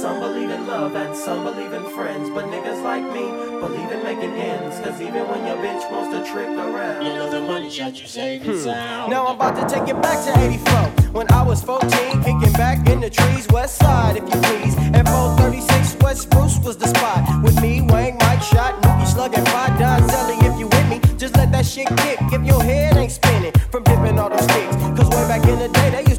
Some believe in love and some believe in friends. But niggas like me believe in making ends. Cause even when your bitch wants to trick around, you know the money shot you saved hmm. sound. Now I'm about to take it back to 84. When I was 14, kicking back in the trees, west side if you please. At 436 West Spruce was the spot. With me, Wang, Mike, Shot, Nookie, Slug, and Five Don Zelly if you with me. Just let that shit kick if your head ain't spinning from dipping all those sticks. Cause way back in the day, they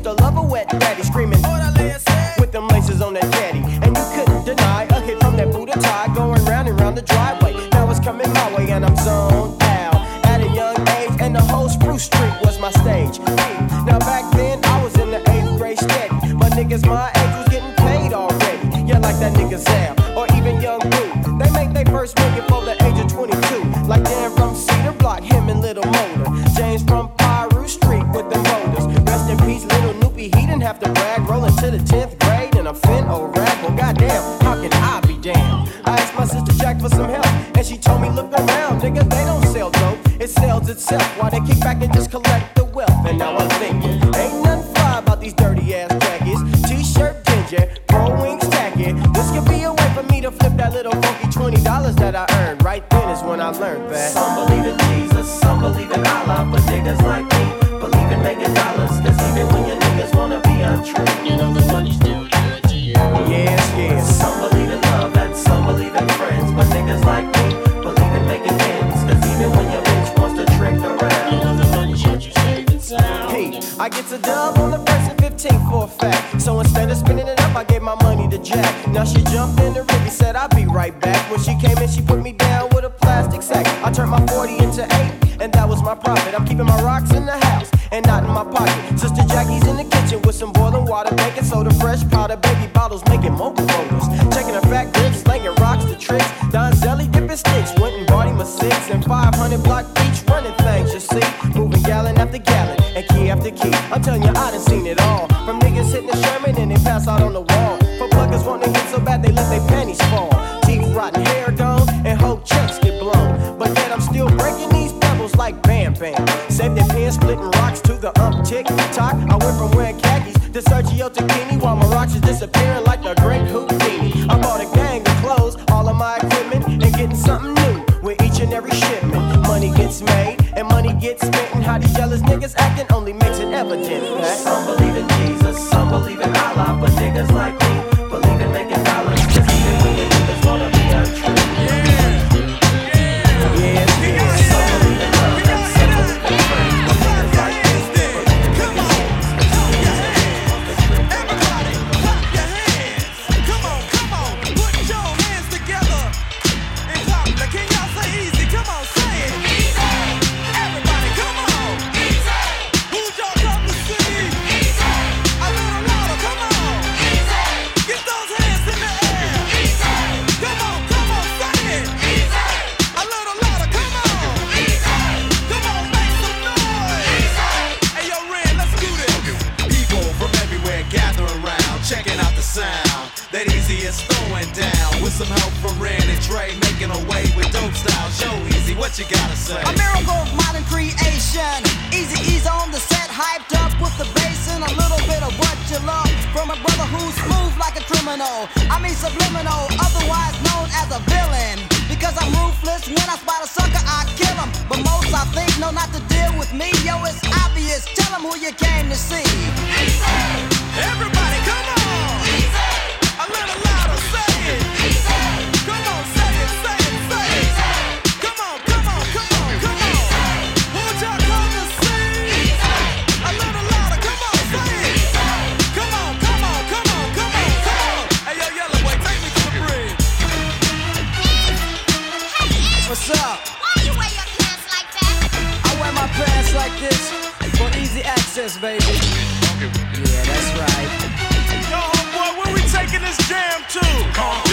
have to brag, rolling to the 10th grade in a fin or rag. Well, goddamn, how can I be damned? I asked my sister Jack for some help, and she told me, look around, nigga, they don't sell dope, it sells itself. came and she put me down with a plastic sack. I turned my 40 into 8, and that was my profit. I'm keeping my rocks in the house and not in my pocket. action. Easy ease on the set, hyped up with the bass and a little bit of what you love from a brother who's smooth like a criminal. I mean subliminal, otherwise known as a villain. Because I'm ruthless, when I spot a sucker, I kill him. But most I think know not to deal with me. Yo, it's obvious. Tell them who you came to see. Everybody, come on! this, baby. Yeah, that's right. Yo, homeboy, where we taking this jam to?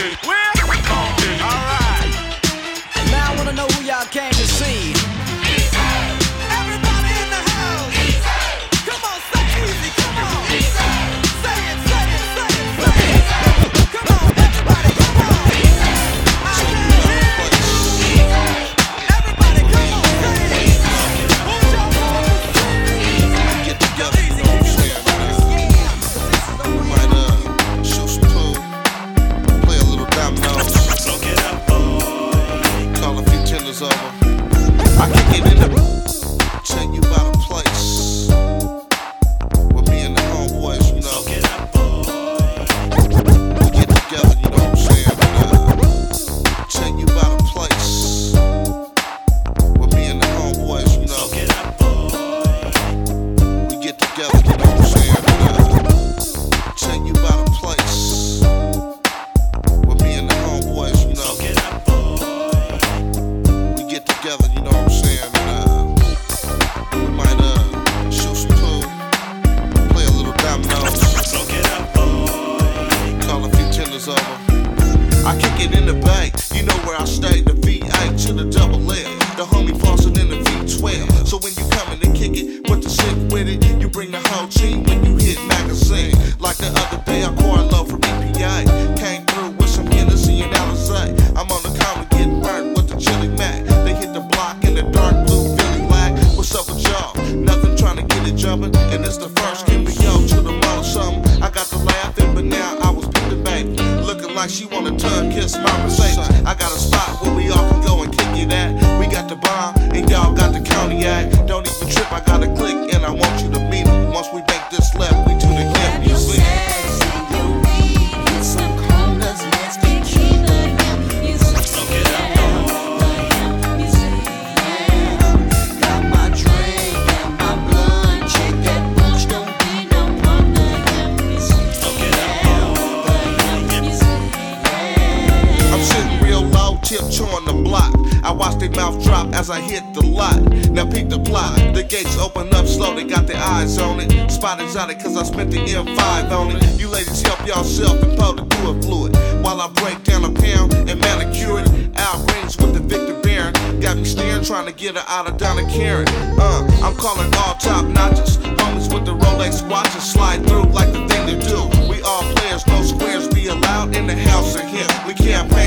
I spent the M5 on it. You ladies help yourself and powder through a fluid. While I break down a pound and manicure it. Al rings with the Victor Baron. Got me staring, trying to get her out of Donna Karen. Uh, I'm calling all top notches. Homies with the Rolex watches slide through like the thing to do. We all players, no squares be allowed in the house of him. We campaigns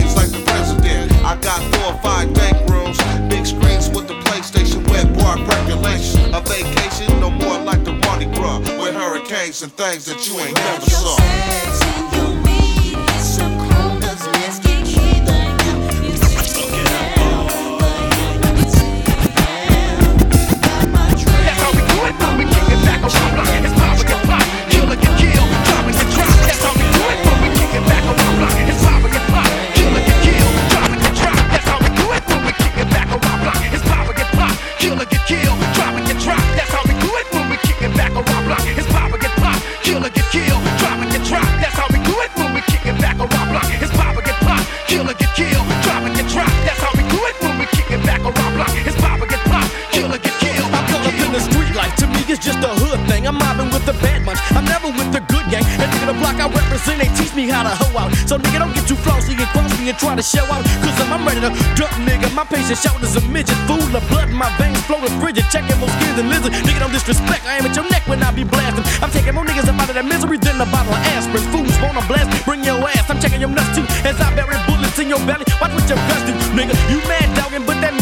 and things that you ain't never saw. Never with the good gang. And nigga, the block I represent, they teach me how to hoe out. So nigga, don't get too flossy and cross me and try to show out. Cause I'm, I'm ready to dump, nigga. My patient shoulders a midget. Fool of blood in my veins, flowing frigid. Checking more skins than lizard. Nigga, don't disrespect. I aim at your neck when I be blasting. I'm taking more niggas up out of that misery than a bottle of aspirin. Fools wanna blast, bring your ass. I'm checking your nuts too. As I bury bullets in your belly. Watch what your guts do, nigga. You mad dogging, but that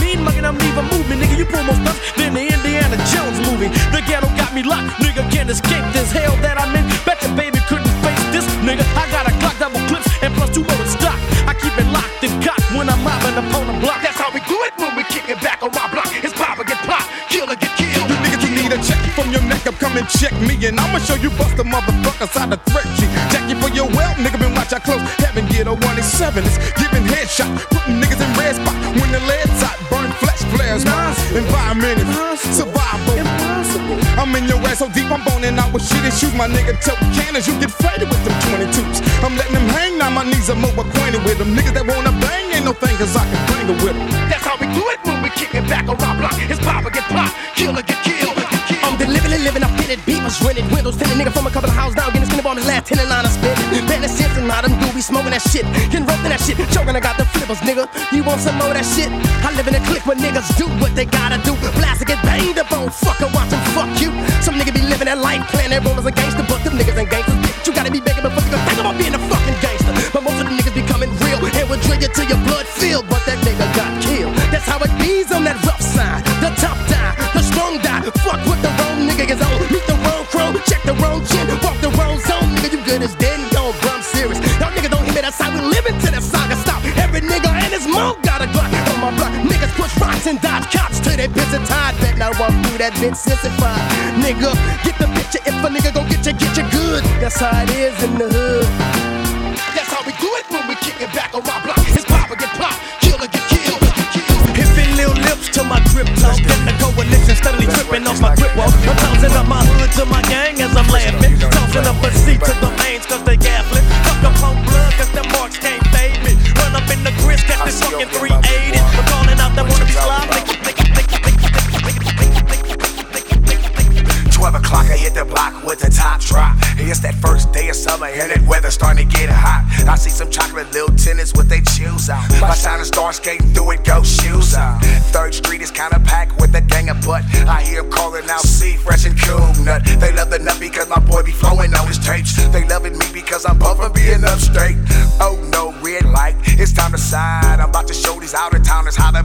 I'm leaving movement. Nigga, you more stunts than the Indiana Jones movie. The ghetto got me locked, nigga. Can't escape this hell that I'm in. Bet your baby couldn't face this, nigga. I got a Glock double clips and plus two more in stock. I keep it locked and cocked when I'm mobbing upon the block. That's how we do it when we kick it back on my block. It's or get pop, kill or get killed. You niggas, you need a check from your neck up, come and check me, and I'ma show you bust the motherfuckers how to threat you. Check you for your wealth, nigga, been watch out close. Heaven get a 187 is giving headshot, putting niggas in red spot when the lead's hot, burn flesh flares, environment is survival. I'm in your ass so deep, I'm boning out with shit and shoot my nigga tote cannons. You get faded with them 22s. I'm letting them hang now, my knees are more acquainted with them. Niggas that wanna bang ain't no thing, cause I can bang it with them. That's how we do it when we kick it back on my block. It's pop or get pop, kill or get killed. I'm deliberately living, I fitted beavers, rented windows, tell a nigga from a couple of houses skinny bomb his last 10 and 9 I spit. Been a sense and now them do be smoking that shit. Getting roped in that shit, choking, I got the flippers, nigga. You want some more of that shit? I live in a clique where niggas do what they gotta do. Blast get banged up on, fucker, watch them fuck you. Some nigga be living that life, playing their role as a gangster, but them niggas ain't gangsters. Bitch, you gotta be begging before you can think about being a fucking gangster. But most of the niggas be coming real and will drill you till your blood filled, but till they busy tied. Bet now walk through that bitch sissified. Nigga, get the picture. If a nigga gon' get you, get you good. That's how it is in the hood. That's how we do it when we kick it back on my block. It's pop or get pop, kill or get killed. Hipping little lips to my grip talk. Then the coalition steadily tripping off my grip walk. I'm tossing up my hood to my gang as I'm laughing. Tossing up a seat to the mains cause they gaffling. Fuck up on blood cause them marks can't fade me. Run up in the grist, catch this fucking 380. Top drop. It's that first day of summer and that weather's starting to get hot. I see some chocolate little tennis with their shoes out. My shining star skating through it, go shoes out. Third Street is kinda packed with a gang of butt. I hear 'em calling out C, fresh and cool nut. They love the nut because my boy be flowing on his tapes. They loving me because I'm buffing being up straight. Oh no, red light, it's time to side. I'm about to show these out of towners how to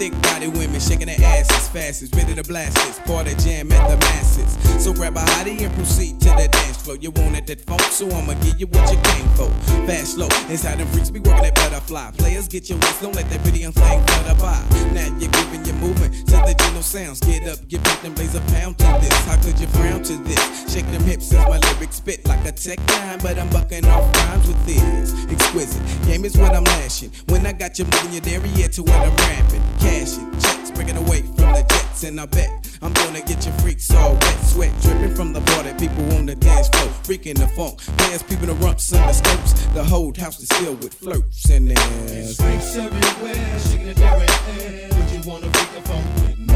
thick body women shaking their asses fast as ready to blast this party jam at the masses. So grab a hottie and proceed to the dance floor. You wanted that funk, so I'ma give you what you came for. Fast, slow, inside them freaks be working that butterfly. Players get your waist, don't let that young thing flutter by. Now you're giving your movement to the Geno sounds. Get up, get back, them blaze a pound to this. How could you frown to this? Shake them hips as my lyrics spit like a tech nine, but I'm bucking off rhymes with this. Exquisite, game is what I'm lashing. When I got you moving your derriere to what I'm rapping. Cashing, checks, breaking away from the jets, and I bet I'm gonna get your freaks all wet, sweat dripping from the party. People on the dance floor, freaking the funk. Dance people the rumps and the scopes. The whole house is filled with flirts and there's Freaks everywhere, shaking the dairy air. Would you wanna freak the funk with me?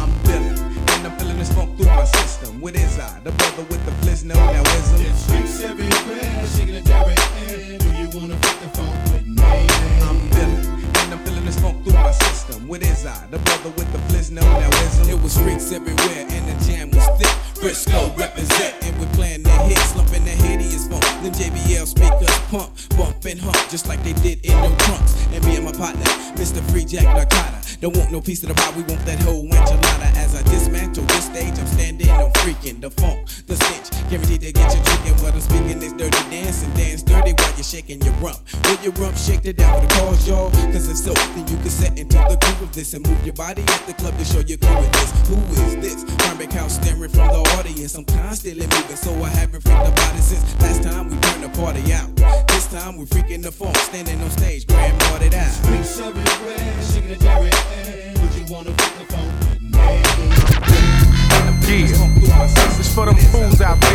I'm feeling, and I'm feeling this funk through my system. What is I? The brother with the blizz, no, now is. There's freaks everywhere, shaking the dairy air. Do you wanna freak the funk What is I? The brother with the blizz, no, now is. It was freaks everywhere, and the jam was thick. Frisco represent, and we're playing the hits, slumping the hideous funk. Them JBL speakers pump, bump and just like they did in your trunks. And me and my partner, Mr. Free Jack Narcotta. Don't want no piece of the pie, we want that whole enchilada. As I dismantle this stage, I'm standing on freaking the funk, the stench. Guaranteed to get you drinking. What I'm speaking is dirty dancing, dance dirty while you're shaking your rump. Will your rump shake it down for the cause, y'all? Cause if so, then you can set into the groove of this and move your body at the club to show you're cool with this. Who is this? Karmic house staring from the audience. I'm constantly moving, so I haven't freaked about it since last time we turned the party out. This time we're freaking the funk, standing on stage, grand party out. Freaks everywhere, shaking the dairy air. Would you wanna freak the funk with me? Yeah, this for them fools out there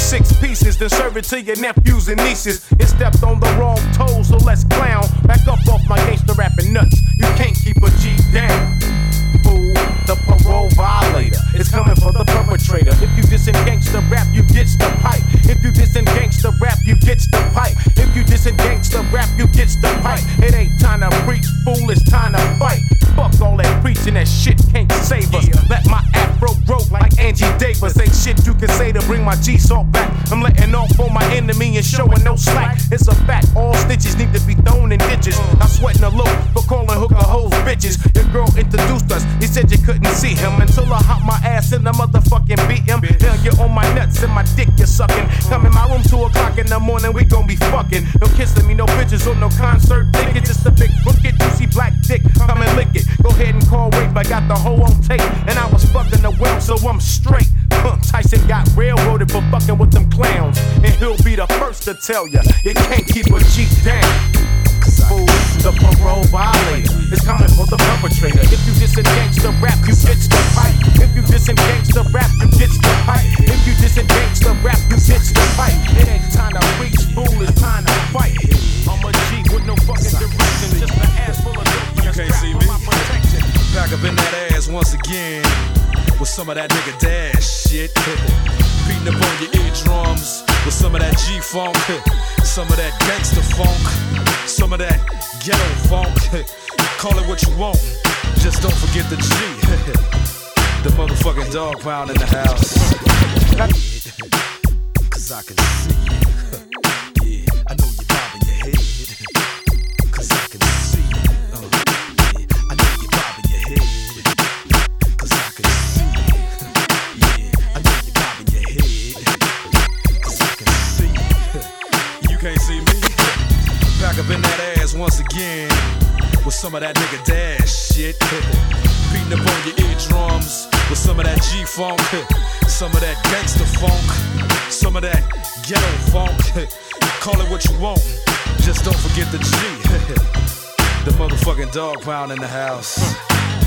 36 pieces, then serve it to your nephews and nieces. It stepped on the wrong toes, so let's clown. Back up off my gangster rapping nuts. You can't keep a G down. Fool, the parole violator is coming for the perpetrator. If you diss in gangster rap, you get the pipe. If you diss in gangster rap, you get the pipe. If you diss in gangster rap, you get the pipe. It ain't time to preach, fool, it's time to fight. Fuck all that preaching, that shit can't save us. Let my afro grow like Angie Davis. Ain't shit you can say to bring my G salt back. I'm letting off on my enemy and showing no slack. It's a fact, all stitches need to be thrown in ditches. I'm sweating a low for calling hooker hoes bitches. Your girl introduced us, he said you couldn't see him until I hop my ass in the motherfucking beat him. Now you're on my nuts and my dick you're sucking. Come in my room two o'clock in the morning, we gon' be fucking. No kissing me, no bitches or no concert ticket. Just a big crooked, juicy black dick. Come and lick it. Go ahead and call rape. I got the hoe on tape, and I was fucking the well, so I'm straight. Tyson got railroaded for fucking with them clowns. And he'll be the first to tell ya, you can't keep a G down. The parole violator is coming for the perpetrator. If you disengage the rap, you ditch the fight. If you disengage the rap, you ditch the fight. If you disengage the rap, you ditch the fight. It ain't time to reach, fool, it's time to fight. I'm a G with no fucking direction, just an ass full of dope. You can't see me. Back up in that ass once again with some of that nigga dash shit. Beating up on your eardrums with some of that G funk, some of that gangster funk, some of that ghetto funk. Call it what you want, just don't forget the G. the motherfucking dog pound in the house. Cause I can see. Dog pound in the house.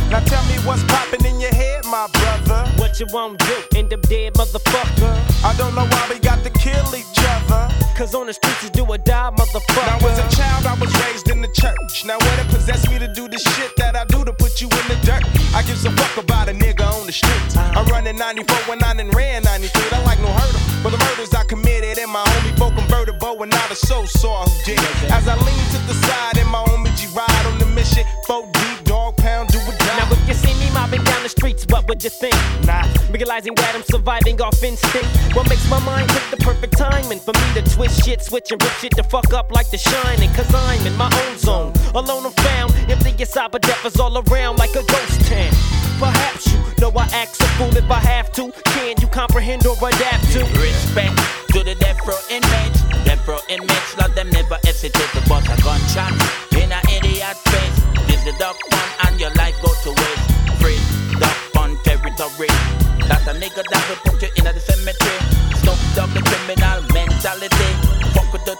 Now tell me what's popping in your head, my brother. What you won't do, end up dead, motherfucker. I don't know why we got to kill each other. Cause on the streets you do or die, motherfucker. Now as a child I was raised in the church. Now what it possessed me to do the shit that I do to put you in the dirt? I give a fuck about a nigga on the streets. Uh-huh. I'm running 94 when I done ran 93. I like no hurt 'em. But the murders I committed in my homie folk convertible and not a soul saw who did it. As I lean to the side in my homie G ride on the mission. Four deep, dog pound, do or die. Now if you see me mobbing down the streets, what would you think? Nah. Realizing that I'm surviving off instinct. What makes my mind hit the perfect timing for me to twist shit, switch and rip shit to fuck up like the shining. Cause I'm in my own zone. Alone I'm found. Empty inside, but death is all around like a ghost town. Perhaps you know I act so fool if I have to. Can you comprehend or adapt to? Respect to the death row inmates. Death row inmates, lot them never hesitate to bust a gunshot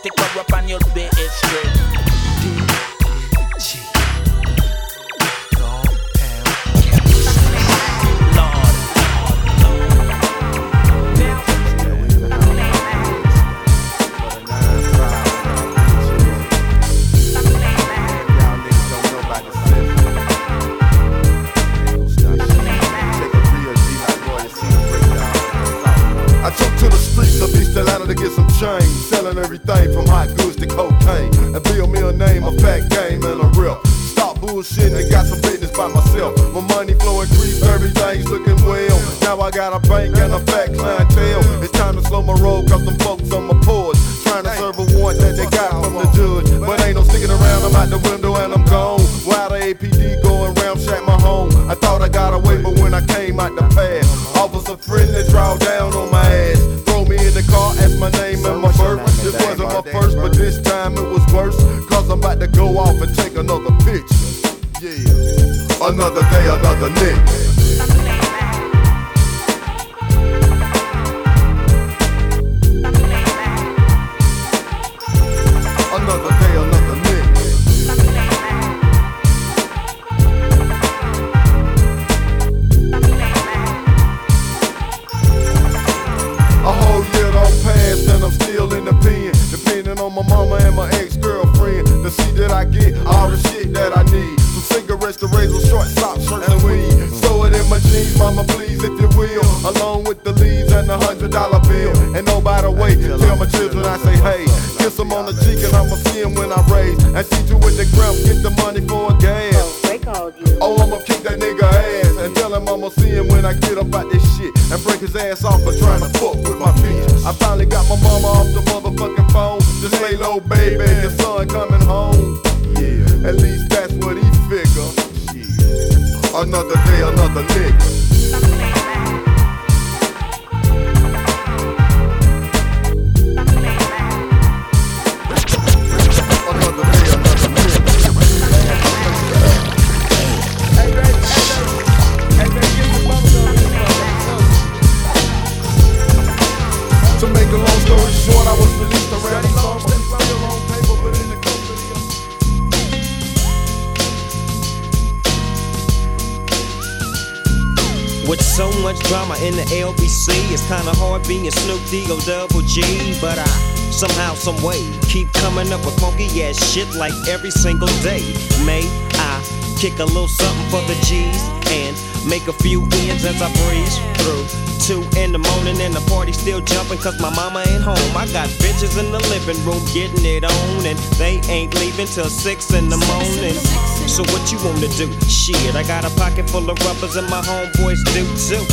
Fuck with dirty on your you'll but this time it was worse. Cause I'm about to go off and take another picture. Yeah. Another day, another nigga. My children I say, hey, kiss them on the cheek and I'ma see 'em when I raise. And see to it the ground, get the money for a gas. Oh, I'ma kick that nigga ass and tell him I'ma see him when I get up out this shit and break his ass off for trying to fuck with my bitch. I finally got my mama off the motherfucking phone. Just lay low, baby, your son coming home. Yeah, at least that's what he figure. Shit. Another day, another nigga. Much drama in the LBC, it's kinda hard being Snoop D O double G. But I somehow, some way, keep coming up with funky ass shit like every single day. May I kick a little something for the G's and make a few ends as I breeze through. Two in the morning and the party still jumping cause my mama ain't home. I got bitches in the living room getting it on and they ain't leaving till six in the morning. So what you wanna do? Shit, I got a pocket full of rubbers and my homeboys do too.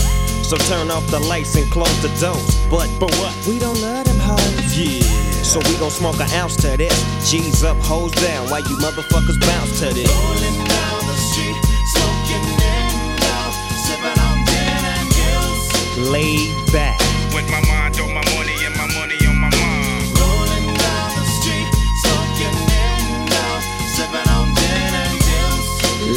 So turn off the lights and close the doors. But but what? We don't love them hoes. Yeah. So we gon' smoke an ounce to this. G's up, hoes down. Why you motherfuckers bounce to this? Rolling down the street, smoking in now, sipping on gin and juice. Laid back. With my mind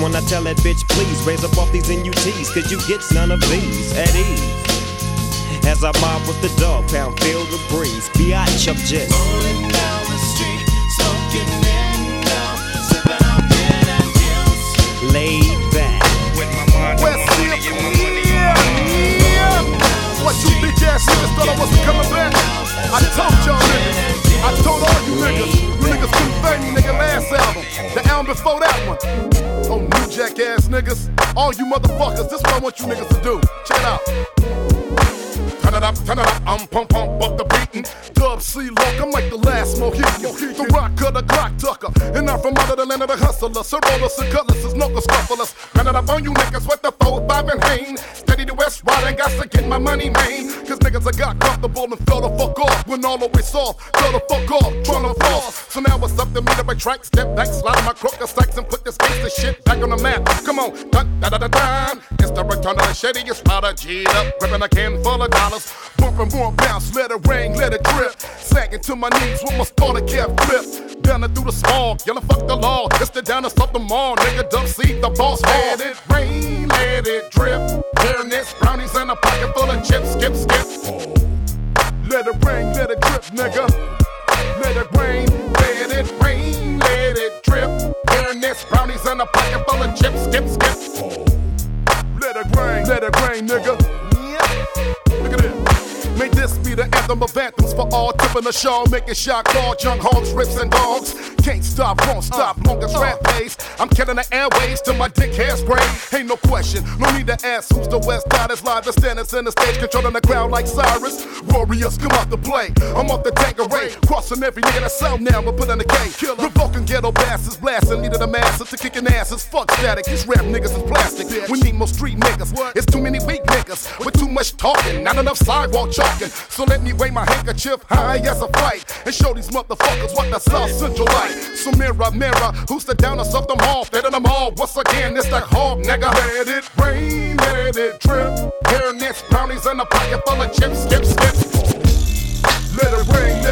when I tell that bitch, please raise up off these NUTs, cause you get none of these at ease. As I mob with the dog pound, feel the breeze. Biatch up just. Rolling down the street, smoking in sipping on gin and juice. Laid What you bitch ass niggas thought I wasn't coming back? I told y'all niggas. I told all you niggas. You niggas couldn't fade nigga, last album. The album before that one. Oh, new jack ass niggas. All you motherfuckers, this is what I want you niggas to do. Check it out. I'm pump pump, buck the beatin'. Mm. Dub C loc, I'm like the last Mohican. The rock of the Glock tucker. And I'm from out of the land of the hustlers. Cerolas and cutlasses, no scufflers. It up on you niggas with the four, five, and Hain. Steady the West Ride Riding, got to get my money, man. Cause niggas I got comfortable and fell the fuck off. When all the way soft, fell the fuck off, tryna fall. So now it's up to me to backtrack, step back, slide my crooked stacks, and put this gangsta shit back on the map. Come on, dun da da da da. It's the return of the shadiest rider, G'd up, gripping a can full of dollars. Bumping more bounce, let it rain, let it drip. Sagging to my knees with my starter cap flip. Down through the smog, yelling fuck the law. It's the down to stop them all, nigga. Dump seat, the boss. Let it rain, let it drip. Fairness, brownies in a pocket full of chips, skip, skip. Let it rain, let it drip, nigga. Let it rain, let it rain, let it drip. Fairness, brownies in a pocket full of chips, skip, skip. Let it rain, let it rain, nigga. Look at this. May this be the anthem of anthems for all tipping the shawl, making shot call, junk hogs, rips and dogs. Can't stop, won't stop, long as rap pays. I'm killing the airways till my dick hair spray. Ain't no question, no need to ask who's the West Siders live. The standards in the stage, controlling the crowd like Cyrus. Warriors come out to play. I'm off the tank array, crossing every nigga that's out now, but put in the K. Revoking ghetto bastards, blasting, leader the masses to kicking asses. Fuck static, these rap niggas is plastic. We need more street niggas. It's too many weak niggas with too much talking, not enough sidewalk So let me wave my handkerchief high as a fight and show these motherfuckers what the South Central like. So mirror, mirror, who's the downest of them all? Better them all. Once again, it's that hog nigga. Let it rain, let it drip. Hair brownies in a pocket full of chips, skip, skip. Let it rain, let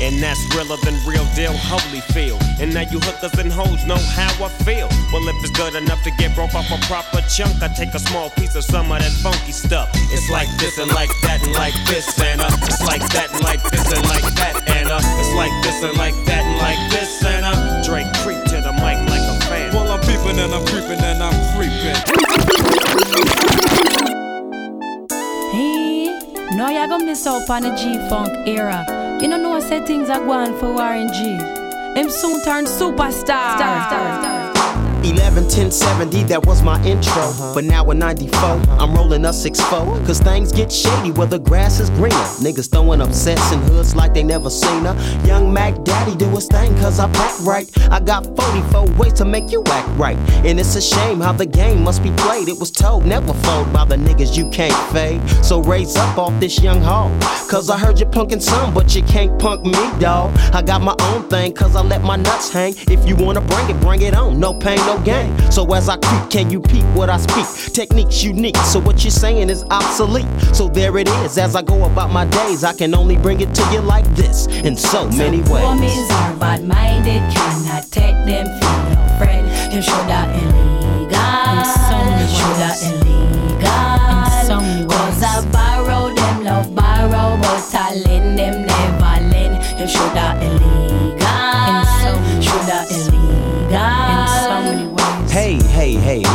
And that's realer than real deal, holy feel. And now you hookers and hoes know how I feel. Well, if it's good enough to get broke off a proper chunk, I take a small piece of some of that funky stuff. It's like this and like that and like this, Santa. It's like that and like this and like that, Anna. It's like this and like that and like this, Santa. Drake creep to the mic like a fan. Well, I'm peeping and I'm creeping and I'm creeping. Hey, no, y'all gonna miss out on the G-Funk era. You know I said things are going for Warren G. Soon turn superstar. 11, 10, 70, that was my intro. Uh-huh. But now in 94, I'm rolling a 6-4. Cause things get shady where the grass is greener. Niggas throwing up sets in hoods like they never seen her. Young Mac Daddy do his thing cause I pack right. I got 44 ways to make you act right. And it's a shame how the game must be played. It was told never fold by the niggas you can't fade. So raise up off this young hog. Cause I heard you punkin' some, but you can't punk me, dawg. I got my own thing cause I let my nuts hang. If you wanna bring it, bring it on. No pain, no gain. So as I creep, can you peep what I speak? Techniques unique, so what you're saying is obsolete. So there it is, as I go about my days, I can only bring it to you like this in so many Women ways. are bad minded, cannot take them feel your friend. Them shoulda illegal. Shoulda illegal. Cause I borrow them, love borrow, but I lend them, never lend. Them shoulda illegal.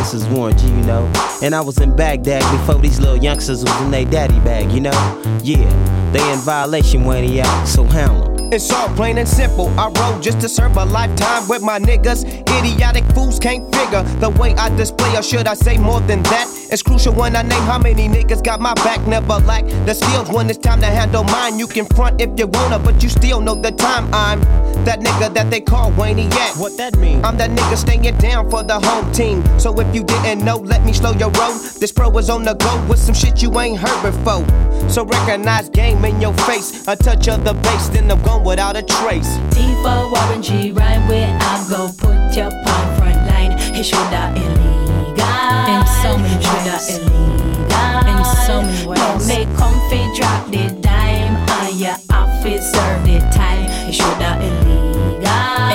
Hey, hey, this is Warren G, you know. And I was in Baghdad before these little youngsters was in their daddy bag, you know. Yeah, they in violation when he out, so hound 'em. It's all plain and simple. I roll just to serve a lifetime with my niggas. Idiotic fools can't figure the way I display, or should I say more than that? It's crucial when I name how many niggas got my back. Never lack the skills when it's time to handle mine. You can front if you wanna, but you still know the time. I'm that nigga that they call Wayne Yak. What that mean? I'm that nigga staying down for the home team. So if you didn't know, let me slow your roll. This pro is on the go with some shit you ain't heard before. So recognize game in your face. A touch of the bass, then I'm gone without a trace. T for Warren G, rhyme where I go, put your palm front line. He shoulda illegal. In so many shoulda illegal. In so many ways. Don't make comfy drop the dime on your office, serve the time. He shoulda illegal.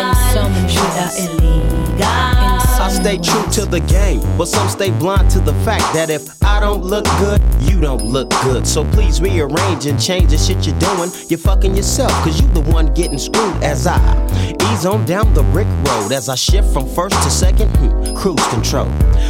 In so many shoulda illegal. Stay true to the game, but some stay blind to the fact that if I don't look good, you don't look good. So please rearrange and change the shit you're doing. You're fucking yourself, cause you the one getting screwed as I ease on down the brick road as I shift from first to second, hmm, cruise control.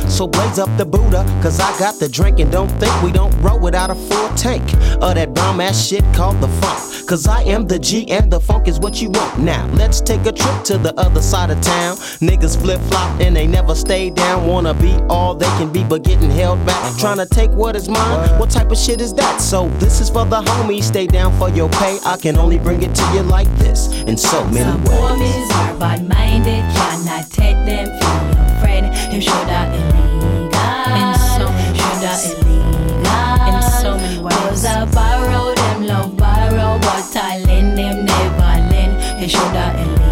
So blaze up the Buddha, cause I got the drink and don't think we don't roll without a full tank of that bomb ass shit called the funk. Cause I am the G and the funk is what you want. Now, let's take a trip to the other side of town. Niggas flip flop and they never stay down. Wanna be all they can be, but getting held back. Trying to take what is mine. What type of shit is that? So, this is for the homies. Stay down for your pay. I can only bring it to you like this this in so many Some ways. Women are bad minded, cannot take them from your friend. Him shoulda illegal. In so many shoulda illegal. In so many ways. Cause I borrow them, love borrow, but I lend them, never lend. Him shoulda illegal.